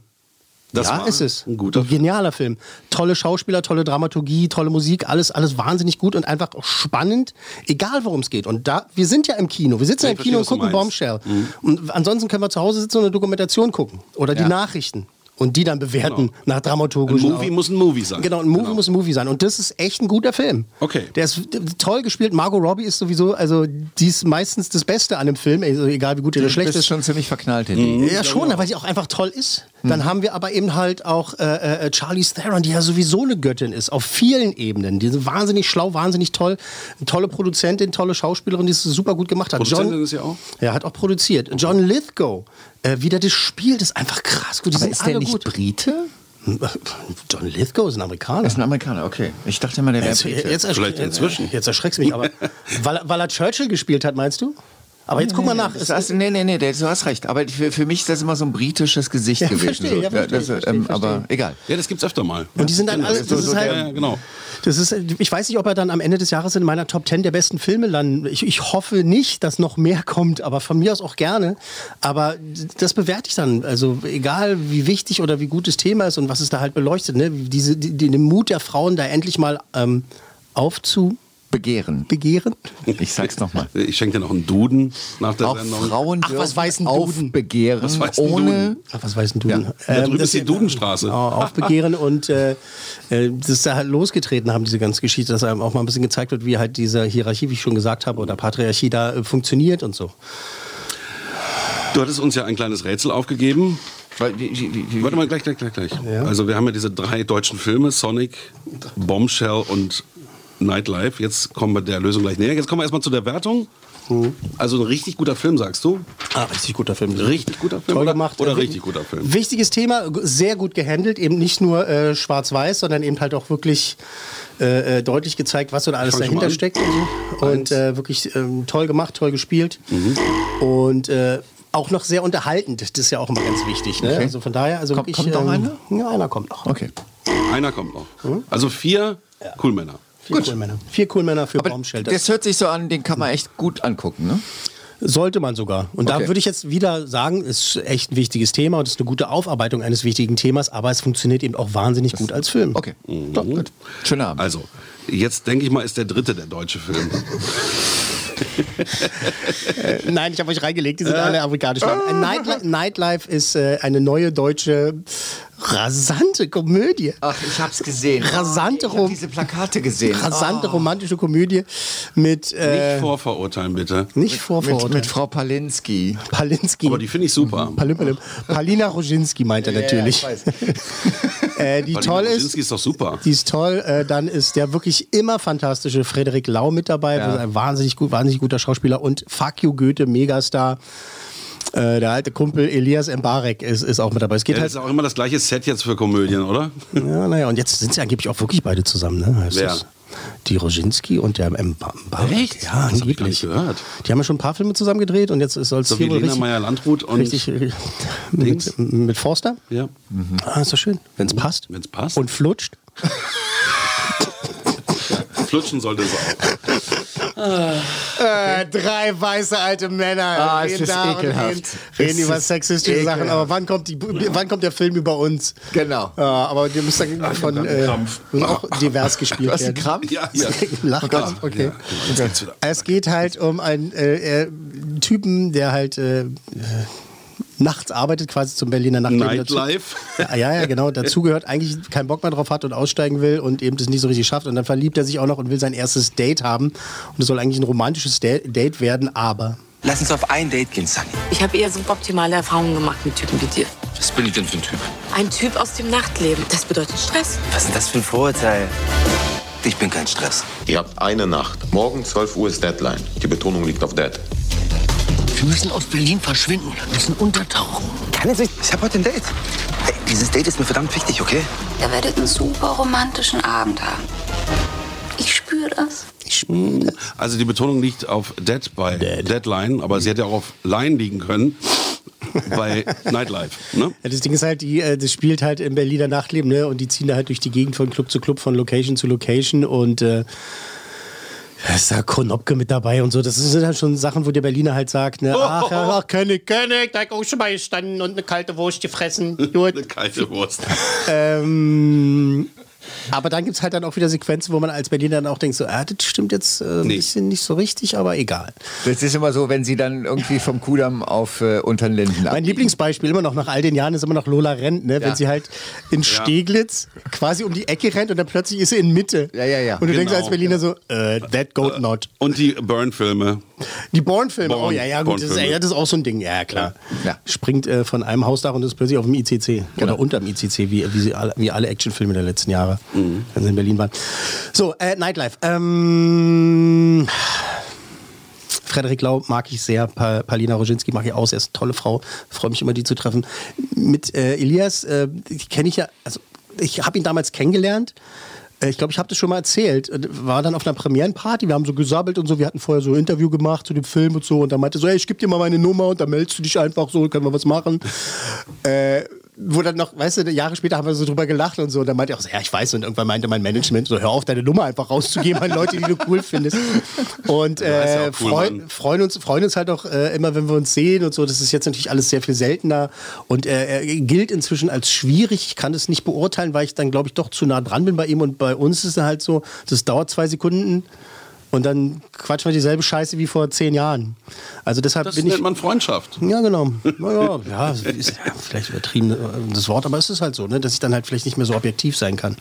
Das ja, ist es. ein guter Ein genialer Film. Tolle Schauspieler, tolle Dramaturgie, tolle Musik, alles, alles wahnsinnig gut und einfach auch spannend, egal worum es geht. Und da, wir sind ja im Kino, wir sitzen Ja, im ich Kino und verstehe, gucken. Bombshell. Und ansonsten können wir zu Hause sitzen und eine Dokumentation gucken oder die Ja. Nachrichten. Und die dann bewerten nach Ein dramaturgischen Movie muss ein Movie sein. Genau, ein Movie muss ein Movie sein. Und das ist echt ein guter Film. Okay. Der ist toll gespielt. Margot Robbie ist sowieso, also die ist meistens das Beste an dem Film, also egal wie gut oder schlecht ist. schon ziemlich verknallt, Hilly. Ja, schon, weil sie auch einfach toll ist. Dann haben wir aber eben halt auch äh, äh, Charlize Theron, die ja sowieso eine Göttin ist, auf vielen Ebenen. Die ist wahnsinnig schlau, wahnsinnig toll. Eine tolle Produzentin, tolle Schauspielerin, die es super gut gemacht hat. Produzentin ist ja auch. Ja, hat auch produziert. John Lithgow, äh, wie der das spielt, ist einfach krass gut. Die Aber sind ist alle der nicht gut. Brite? John Lithgow ist ein Amerikaner. Er ist ein Amerikaner, okay. Ich dachte immer, der wäre Jetzt, jetzt, Vielleicht inzwischen. Jetzt erschreckst du mich, aber weil, weil er Churchill gespielt hat, meinst du? Aber jetzt guck mal nach. Das heißt, nee, nee, nee, du hast recht. Aber für, für mich ist das immer so ein britisches Gesicht Ja, gewesen. verstehe, so. ja, verstehe, das, verstehe, ähm, verstehe. Aber egal. Ja, das gibt's öfter mal. Und die sind dann Genau, alle, so- das ist so halt, der- ja, genau. Das ist, ich weiß nicht, ob er dann am Ende des Jahres in meiner Top 10 der besten Filme landen. Ich, ich hoffe nicht, dass noch mehr kommt, aber von mir aus auch gerne. Aber das bewerte ich dann. Also egal, wie wichtig oder wie gut das Thema ist und was es da halt beleuchtet. Ne? Diese, die, den Mut der Frauen da endlich mal ähm, aufzubegehren. Begehren. Ich sag's nochmal. Ich schenke dir noch einen Duden nach der Auch Sendung. Frauen Ach, was weiß ein Duden? aufbegehren, Was weiß ein ohne... Duden? Ach, was weiß denn du? Ja. Da drüben das- ist die Dudenstraße. Äh, aufbegehren und äh, äh, das da halt losgetreten haben, diese ganze Geschichte, dass einem auch mal ein bisschen gezeigt wird, wie halt diese Hierarchie, wie ich schon gesagt habe, oder Patriarchie da äh, funktioniert und so. Du hattest uns ja ein kleines Rätsel aufgegeben. Weil, wie, wie, wie, Warte mal, gleich, gleich, gleich, gleich. Ja. Also wir haben ja diese drei deutschen Filme, Sonic, Bombshell und Nightlife. Jetzt kommen wir der Lösung gleich näher. Jetzt kommen wir erstmal zu der Wertung. Also ein richtig guter Film, sagst du? Ah, richtig guter Film. Richtig guter Film Toll oder, gemacht. oder Äh, richtig guter Film? Wichtiges Thema, sehr gut gehandelt, eben nicht nur äh, schwarz-weiß, sondern eben halt auch wirklich äh, äh, deutlich gezeigt, was so da alles dahinter steckt. Und, so. und äh, wirklich ähm, toll gemacht, toll gespielt. Und äh, auch noch sehr unterhaltend, das ist ja auch immer ganz wichtig. Ne? Okay. Also von daher, also Kommt- wirklich, kommt noch einer? Ja, einer kommt noch. Okay. Einer kommt noch. Also vier Coolmänner. Vier Coolmänner. Vier Coolmänner für Aber Baumschell. das hört sich so an, den kann man echt gut angucken, ne? Sollte man sogar. Und da Okay. würde ich jetzt wieder sagen, ist echt ein wichtiges Thema und ist eine gute Aufarbeitung eines wichtigen Themas, aber es funktioniert eben auch wahnsinnig gut als Film. Okay. Mhm. So, gut. Schönen Abend. Also, jetzt denke ich mal, ist der dritte der deutsche Film. Äh, nein, ich habe euch reingelegt, die sind alle amerikanisch. Ein Nightlife, Nightlife ist äh, eine neue deutsche rasante Komödie. Ach, ich hab's gesehen. Rasante, ich hab diese Plakate gesehen. rasante romantische Komödie mit äh, Nicht vorverurteilen, bitte. nicht mit, Vorverurteilen. mit Frau Palinski. Palinski. Aber die finde ich super. Palim, Palim. Palina Roginski meint er natürlich. Ja, ich äh, die toll ist. Roginski ist doch super. Die ist toll. Äh, dann ist der wirklich immer fantastische Frederik Lau mit dabei. Ja. Ein wahnsinnig, gut, wahnsinnig guter Schauspieler. Und Fuck You Goethe, Megastar. Äh, der alte Kumpel Elias Mbarek ist, ist auch mit dabei. Es geht Ja, halt. das ist auch immer das gleiche Set jetzt für Komödien, oder? Ja, naja, und jetzt sind sie angeblich auch wirklich beide zusammen, ne? Heißt Wer? das? Die Roginski und der Mbarek. Echt? Ja, Das hab ich angeblich. gar nicht gehört. Die haben ja schon ein paar Filme zusammen gedreht und jetzt soll es So wie hier wohl Lena richtig, Meyer-Landrut und richtig mit, mit Forster. ja, Ah, ist doch schön, wenn es passt. wenn es passt. Und flutscht. Flutschen sollte es auch. Äh, drei weiße alte Männer Ah, reden ist da und ekelhaft. reden, reden über ist sexistische Sachen. ekelhaft. Aber wann kommt, die, wann kommt der Film über uns? Genau. Ja, aber wir müssen dann von äh, auch divers gespielt Du hast einen werden. Krampf? Ja, ja. Lachkrampf, okay. Wieder. Es geht halt um einen äh, äh, Typen, der halt äh, äh, nachts arbeitet, quasi zum Berliner Nachtleben. dazu- Nightlife. Ja, ja, ja, genau. Dazugehört, eigentlich keinen Bock mehr drauf hat und aussteigen will und eben das nicht so richtig schafft. Und dann verliebt er sich auch noch und will sein erstes Date haben. Und es soll eigentlich ein romantisches Da- Date werden, aber. Lass uns auf ein Date gehen, Sunny. Ich habe eher suboptimale Erfahrungen gemacht mit Typen wie dir. Was bin ich denn für ein Typ? Ein Typ aus dem Nachtleben. Das bedeutet Stress. Was ist denn das für ein Vorurteil? Ich bin kein Stress. Ihr habt eine Nacht. Morgen 12 Uhr ist Deadline. Die Betonung liegt auf Dead. Wir müssen aus Berlin verschwinden. Wir müssen untertauchen. Kann jetzt nicht. Ich habe heute ein Date. Ey, dieses Date ist mir verdammt wichtig, okay? Ihr werdet einen super romantischen Abend haben. Ich spüre das. Also die Betonung liegt auf Dead bei Deadline, aber sie hätte auch auf Line liegen können bei Nightlife. Ne? Ja, das Ding ist halt, die, äh, das spielt halt im Berliner Nachtleben, ne? Und die ziehen da halt durch die Gegend von Club zu Club, von Location zu Location und äh, da ist da Konopke mit dabei und so. Das sind halt schon Sachen, wo der Berliner halt sagt, ne, ach, ja, ach, König, König, da hab ich auch schon mal gestanden und eine kalte Wurst gefressen. Eine kalte Wurst. Ähm, aber dann gibt es halt dann auch wieder Sequenzen, wo man als Berliner dann auch denkt, so, ah, das stimmt jetzt äh, ein Nee. bisschen nicht so richtig, aber egal. Das ist immer so, wenn sie dann irgendwie vom Kudamm auf äh, Untern Linden Mein abbiegen. Lieblingsbeispiel immer noch nach all den Jahren ist immer noch Lola rennt, ne? wenn Ja. sie halt in Steglitz quasi um die Ecke rennt und dann plötzlich ist sie in Mitte. Ja, ja, ja. Und du denkst Genau. als Berliner so, äh, that goat not. Und die Burn-Filme. Die Bourne-Filme, oh Bourne- ja, ja, gut, das ist, ja, das ist auch so ein Ding, ja, klar. Ja. Springt äh, von einem Hausdach und ist plötzlich auf dem ICC. Genau. Oder unterm ICC, wie, wie, alle, wie alle Actionfilme der letzten Jahre, Mhm. wenn sie in Berlin waren. So, äh, Nightlife. Ähm, Frederik Lau mag ich sehr, pa Palina Roginski mag ich auch sehr, ist eine tolle Frau, freue mich immer, die zu treffen. Mit äh, Elias, äh, kenne ich ja, also ich habe ihn damals kennengelernt. Äh, Ich glaube, ich habe das schon mal erzählt. Äh, War dann auf einer Premierenparty, wir haben so gesabbelt und so, wir hatten vorher so ein Interview gemacht zu dem Film und so und dann meinte so, hey, ich gebe dir mal meine Nummer und dann meldest du dich einfach so, können wir was machen. äh, wo dann noch, weißt du, Jahre später haben wir so drüber gelacht und so. Und dann meinte er auch so, ja, ich weiß. Und irgendwann meinte mein Management so, hör auf, deine Nummer einfach rauszugeben an Leute, die du cool findest. Und Ja, ja äh, auch cool, freu, freuen, uns, freuen uns halt auch äh, immer, wenn wir uns sehen und so. Das ist jetzt natürlich alles sehr viel seltener. Und äh, er gilt inzwischen als schwierig. Ich kann das nicht beurteilen, weil ich dann, glaube ich, doch zu nah dran bin bei ihm. Und bei uns ist es halt so, das dauert zwei Sekunden. Und dann quatschen wir dieselbe Scheiße wie vor zehn Jahren. Also deshalb Das bin ich. nennt man Freundschaft. Ja, genau. Naja, ja, ist ja, vielleicht übertrieben äh, das Wort, aber es ist halt so, ne, dass ich dann halt vielleicht nicht mehr so objektiv sein kann.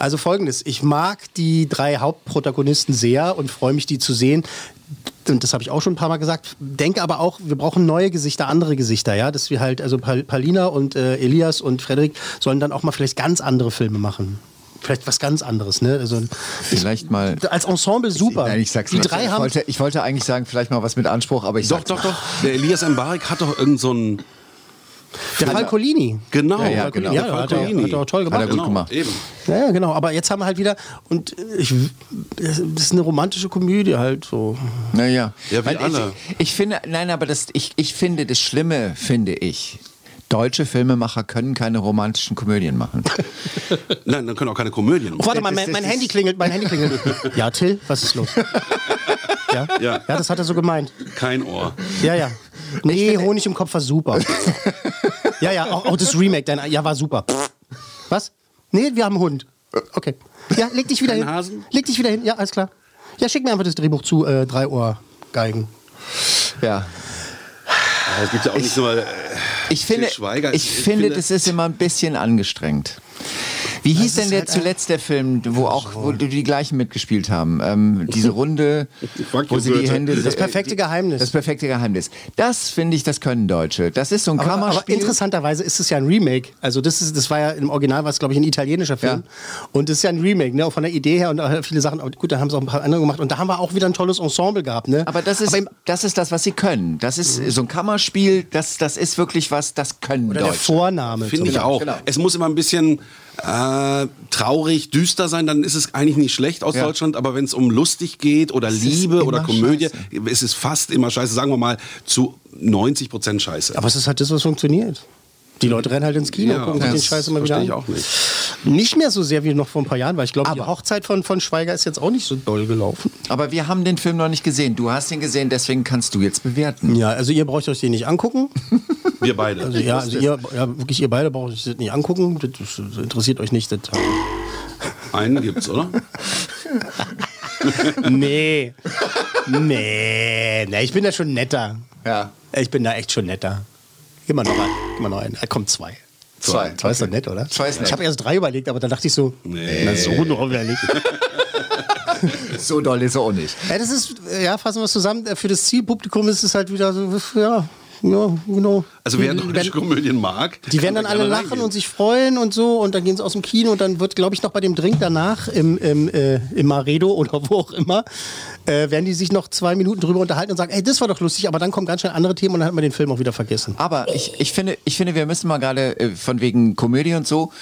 Also folgendes, ich mag die drei Hauptprotagonisten sehr und freue mich, die zu sehen. Und das habe ich auch schon ein paar Mal gesagt. Denke aber auch, wir brauchen neue Gesichter, andere Gesichter, ja. Dass wir halt, also Pal- Palina und äh, Elias und Frederik sollen dann auch mal vielleicht ganz andere Filme machen. Vielleicht was ganz anderes, ne? Also Vielleicht mal. als Ensemble super. Nein, ich sag's die nicht. drei ich, haben wollte, ich wollte eigentlich sagen, vielleicht mal was mit Anspruch, aber ich Doch, doch, doch. Der Elias Mbarek hat doch irgend so ein. der Falcolini. Genau, Ja, ja, Falcolini, genau. ja, Der hat, er, Falcolini. hat er auch toll gemacht. Hat er gut Genau, gemacht. Eben. Ja, ja, genau. Aber jetzt haben wir halt wieder, und ich, das ist eine romantische Komödie halt so. Naja. Ja, wie Weil alle. Ich, ich finde, nein, aber das, ich, ich finde, das Schlimme, finde ich, deutsche Filmemacher können keine romantischen Komödien machen. Nein, dann können auch keine Komödien Oh, machen. warte mal, mein, mein Handy klingelt, mein Handy klingelt. Ja, Till, was ist los? Ja? Ja. ja, das hat er so gemeint. Kein Ohr. Ja, ja. Nee, Honig im Kopf war super. ja, ja, auch, auch das Remake, dein, ja, war super. Was? Nee, wir haben einen Hund. Okay. Ja, leg dich wieder Kein hin. Hasen? Leg dich wieder hin, ja, alles klar. Ja, schick mir einfach das Drehbuch zu, äh, drei Ohr Geigen. Ja. Es gibt ja auch nicht nur. Äh, Ich finde, ich, finde, das ist immer ein bisschen angestrengt. Wie hieß denn der halt zuletzt der Film, wo auch wo die gleichen mitgespielt haben? Ähm, diese Runde, wo sie die. Hände. Das perfekte Geheimnis. Das perfekte Geheimnis. Das finde ich, das können Deutsche. Das ist so ein Aber, aber Kammerspiel. interessanterweise ist es ja ein Remake. Also das ist, das war ja im Original war es glaube ich ein italienischer Film und das ist ja ein Remake, ne? Auch von der Idee her und äh, viele Sachen. aber Gut, da haben sie auch ein paar andere gemacht und da haben wir auch wieder ein tolles Ensemble gehabt, ne? Aber das ist, im- das ist das, was sie können. Das ist so ein Kammerspiel, das, das ist wirklich was, das können oder der Deutsche. Vorname. Finde ich auch. genau. Es muss immer ein bisschen äh, traurig, düster sein, dann ist es eigentlich nicht schlecht aus Ja. Deutschland, aber wenn es um lustig geht oder ist Liebe oder Komödie, scheiße. ist es fast immer scheiße, sagen wir mal zu 90 Prozent scheiße. Aber es ist halt das, was funktioniert. Die Leute rennen halt ins Kino, Ja, gucken sich den das Scheiß immer wieder verstehe an. ich auch nicht. Nicht mehr so sehr wie noch vor ein paar Jahren, weil ich glaube, die Hochzeit von, von Schweiger ist jetzt auch nicht so doll gelaufen. Aber wir haben den Film noch nicht gesehen. Du hast ihn gesehen, deswegen kannst du jetzt bewerten. Ja, also ihr braucht euch den nicht angucken. Wir beide. Also, ja, also ihr, ja, wirklich ihr beide braucht euch das nicht angucken. Das, das interessiert euch nicht. Das, Einen gibt's, oder? nee. nee. Nee, ich bin da schon netter. Ja. Ich bin da echt schon netter. Gib mal noch einen. Gib mal noch einen. Komm, zwei. Zwei. Zwei ist doch nett, oder? Zwei ist nett. Ich habe erst drei überlegt, aber dann dachte ich so, Nee. na so noch nicht. So doll ist er auch nicht. Ja, das ist, äh, ja, fassen wir es zusammen. Äh, Für das Zielpublikum ist es halt wieder so, ja, ja, genau. Also wer Die deutsche werden- Komödien mag, Die werden dann alle lachen reingehen. und sich freuen und so und dann gehen sie aus dem Kino und dann wird, glaube ich, noch bei dem Drink danach im, im, äh, im Maredo oder wo auch immer, äh, werden die sich noch zwei Minuten drüber unterhalten und sagen, ey, das war doch lustig, aber dann kommen ganz schnell andere Themen und dann hat man den Film auch wieder vergessen. Aber ich, ich, finde, ich finde, wir müssen mal gerade äh, von wegen Komödie und so.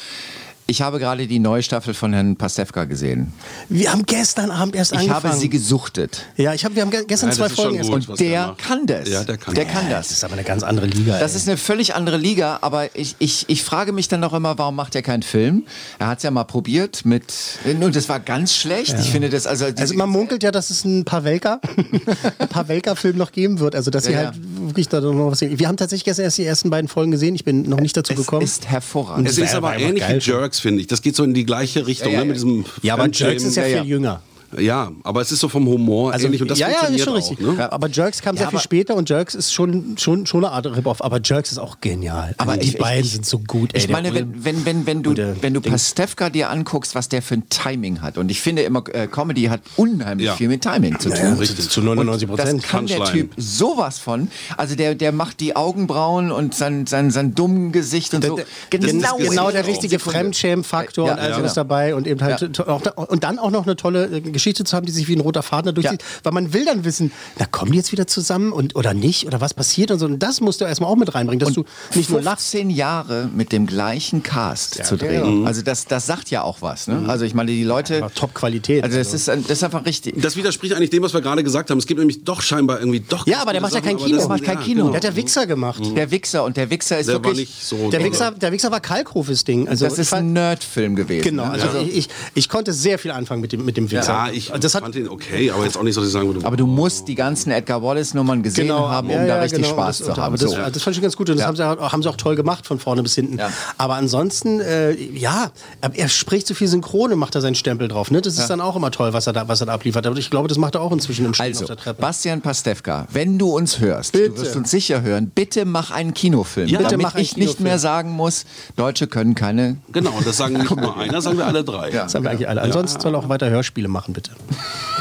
Ich habe gerade die neue Staffel von Herrn Pastewka gesehen. Wir haben gestern Abend erst Ich angefangen. habe sie gesuchtet. ja, ich hab, wir haben ge- gestern Ja, zwei Folgen erst was Der kann das. Ja, der kann der das. kann Das das. ist aber eine ganz andere Liga. Das ey. ist eine völlig andere Liga, aber ich, ich, ich frage mich dann noch immer, warum macht er keinen Film? Er hat es ja mal probiert mit, und das war ganz schlecht. Ich finde das, also, Also man munkelt ja, dass es ein Pavelka, ein Pavelka-Film noch geben wird. Also dass sie Ja, halt wirklich da noch was sehen. Wir haben tatsächlich gestern erst die ersten beiden Folgen gesehen. Ich bin noch nicht dazu es gekommen. ist hervorragend. Es Das ist aber ähnlich wie schon. Finde ich. Das geht so in die gleiche Richtung, Ja, ja, ne? mit diesem ja, aber. Jerks ist ja. viel jünger. Ja, aber es ist so vom Humor Also, ähnlich und das ja, ja, funktioniert ist schon auch. richtig. Ne? Ja, aber Jerks kam Ja, sehr viel später und Jerks ist schon, schon, schon eine Art Rip-Off. Aber Jerks ist auch genial. Aber also die ich- ich- beiden ich- sind so gut. Ey, Ich der meine, wenn, wenn, wenn, wenn du, wenn du. Pastewka dir anguckst, was der für ein Timing hat. Und ich finde immer, äh, Comedy hat unheimlich Ja. viel mit Timing zu tun. ja, richtig. Zu 99 Das Prozent. kann der Punchline. Typ sowas von. Also der, der macht die Augenbrauen und sein, sein, sein dummen Gesicht und so. Genau, genau der richtige. Fremdschämen-Faktor Ja, und all ja. sowas dabei und eben halt Ja. und dann auch noch eine tolle äh, Geschichte zu haben, die sich wie ein roter Faden da durchzieht, weil man will dann wissen, na kommen die jetzt wieder zusammen und oder nicht oder was passiert und so und das musst du erstmal auch mit reinbringen, dass du nicht nur lachst. 15 Jahre mit dem gleichen Cast zu drehen. genau. Also das, das sagt ja auch was. Ne? Also ich meine, die Leute. Top-Qualität. Also das ist, das ist einfach richtig. Das widerspricht eigentlich dem, was wir gerade gesagt haben. Es gibt nämlich doch scheinbar irgendwie doch. Ja, aber der macht ja kein Kino. das- Der macht kein ja, Kino. genau. Der hat der Wichser gemacht. Der Wichser und der Wichser ist Der war wirklich. nicht so. Der Wichser, der Wichser war Kalkhofes Ding. Also das ist ein Nerdfilm gewesen. Genau, ne? also ich, ich, ich konnte sehr viel anfangen mit dem, mit dem Wichser. Ja, ich das hat, fand ihn okay, aber jetzt auch nicht so, dass ich sagen würde. Aber du musst die ganzen Edgar Wallace-Nummern gesehen haben, um ja, da ja, richtig genau. Spaß das, zu haben. Das, So. das fand ich ganz gut und das Ja. haben, sie auch, haben sie auch toll gemacht von vorne bis hinten. Ja. Aber ansonsten, äh, ja, er spricht so viel Synchrone, macht er seinen Stempel drauf. Ne? Das ist dann auch immer toll, was er da, was er da abliefert. Aber ich glaube, das macht er auch inzwischen im Spiel Also, auf der Treppe. Bastian Pastewka, wenn du uns hörst, Bitte. du wirst uns sicher hören, bitte mach einen Kinofilm, Ja, damit bitte mach einen ich nicht Kinofilm. mehr sagen muss, Deutsche können keine. Genau, das sagen nicht nur einer, sagen wir alle drei. Das haben wir eigentlich alle. Ansonsten soll er auch weiter Hörspiele machen, bitte.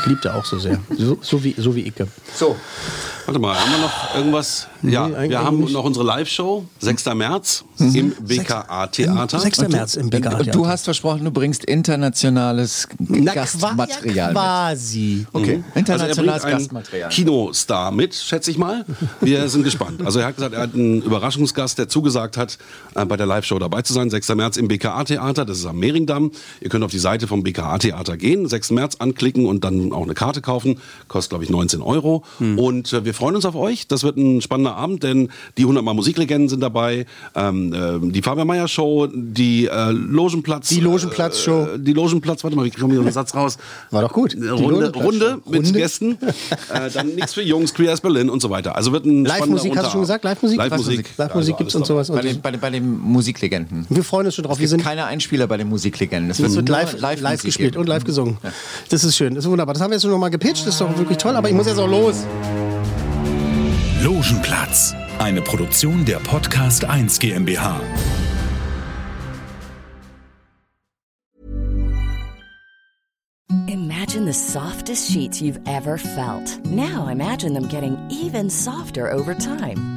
Liebt er auch so sehr. So, so, wie, so wie Icke. So, Warte mal, haben wir noch irgendwas? ja, eigentlich wir haben nicht. noch unsere Live-Show, 6. März im BKA-Theater. 6. März im BKA. und du hast versprochen, du bringst internationales Na, Gastmaterial ja, mit. quasi. Okay, Also er internationales bringt einen Gastmaterial. Kinostar mit, schätze ich mal. Wir sind gespannt. Also er hat gesagt, er hat einen Überraschungsgast, der zugesagt hat, äh, bei der Live-Show dabei zu sein. 6. März im BKA-Theater, das ist am Mehringdamm. Ihr könnt auf die Seite vom BKA-Theater gehen, 6. März anklicken und dann auch eine Karte kaufen. Kostet, glaube ich, 19 Euro. Hm. Und äh, wir freuen uns auf euch. Das wird ein spannender Abend, denn die 100 Mal Musiklegenden sind dabei. Ähm, äh, die Fabian Meyer Show, die äh, Logenplatz. Die Logenplatz-Show. Äh, die Logenplatz, warte mal, wie kriegen wir einen Satz raus? War doch gut. Die Runde. Runde mit Runde? Gästen. äh, dann nichts für Jungs, Queer as Berlin und so weiter. Also wird ein Live-Musik, hast du schon gesagt? Live-Musik? Live-Musik. Live-Musik gibt's und sowas. Bei Und den, bei, den, bei den Musiklegenden. wir freuen uns schon drauf. Es Wir gibt sind keine Einspieler bei den Musiklegenden. Es Das wird nur live, live, Live-Musik gespielt geben. und live gesungen. Das ist schön, das ist wunderbar. Das haben wir jetzt nur noch mal gepitcht, das ist doch wirklich toll, aber ich muss jetzt auch los. Logenplatz, eine Produktion der Podcast 1 GmbH. Imagine the softest sheets you've ever felt. Now imagine them getting even softer over time.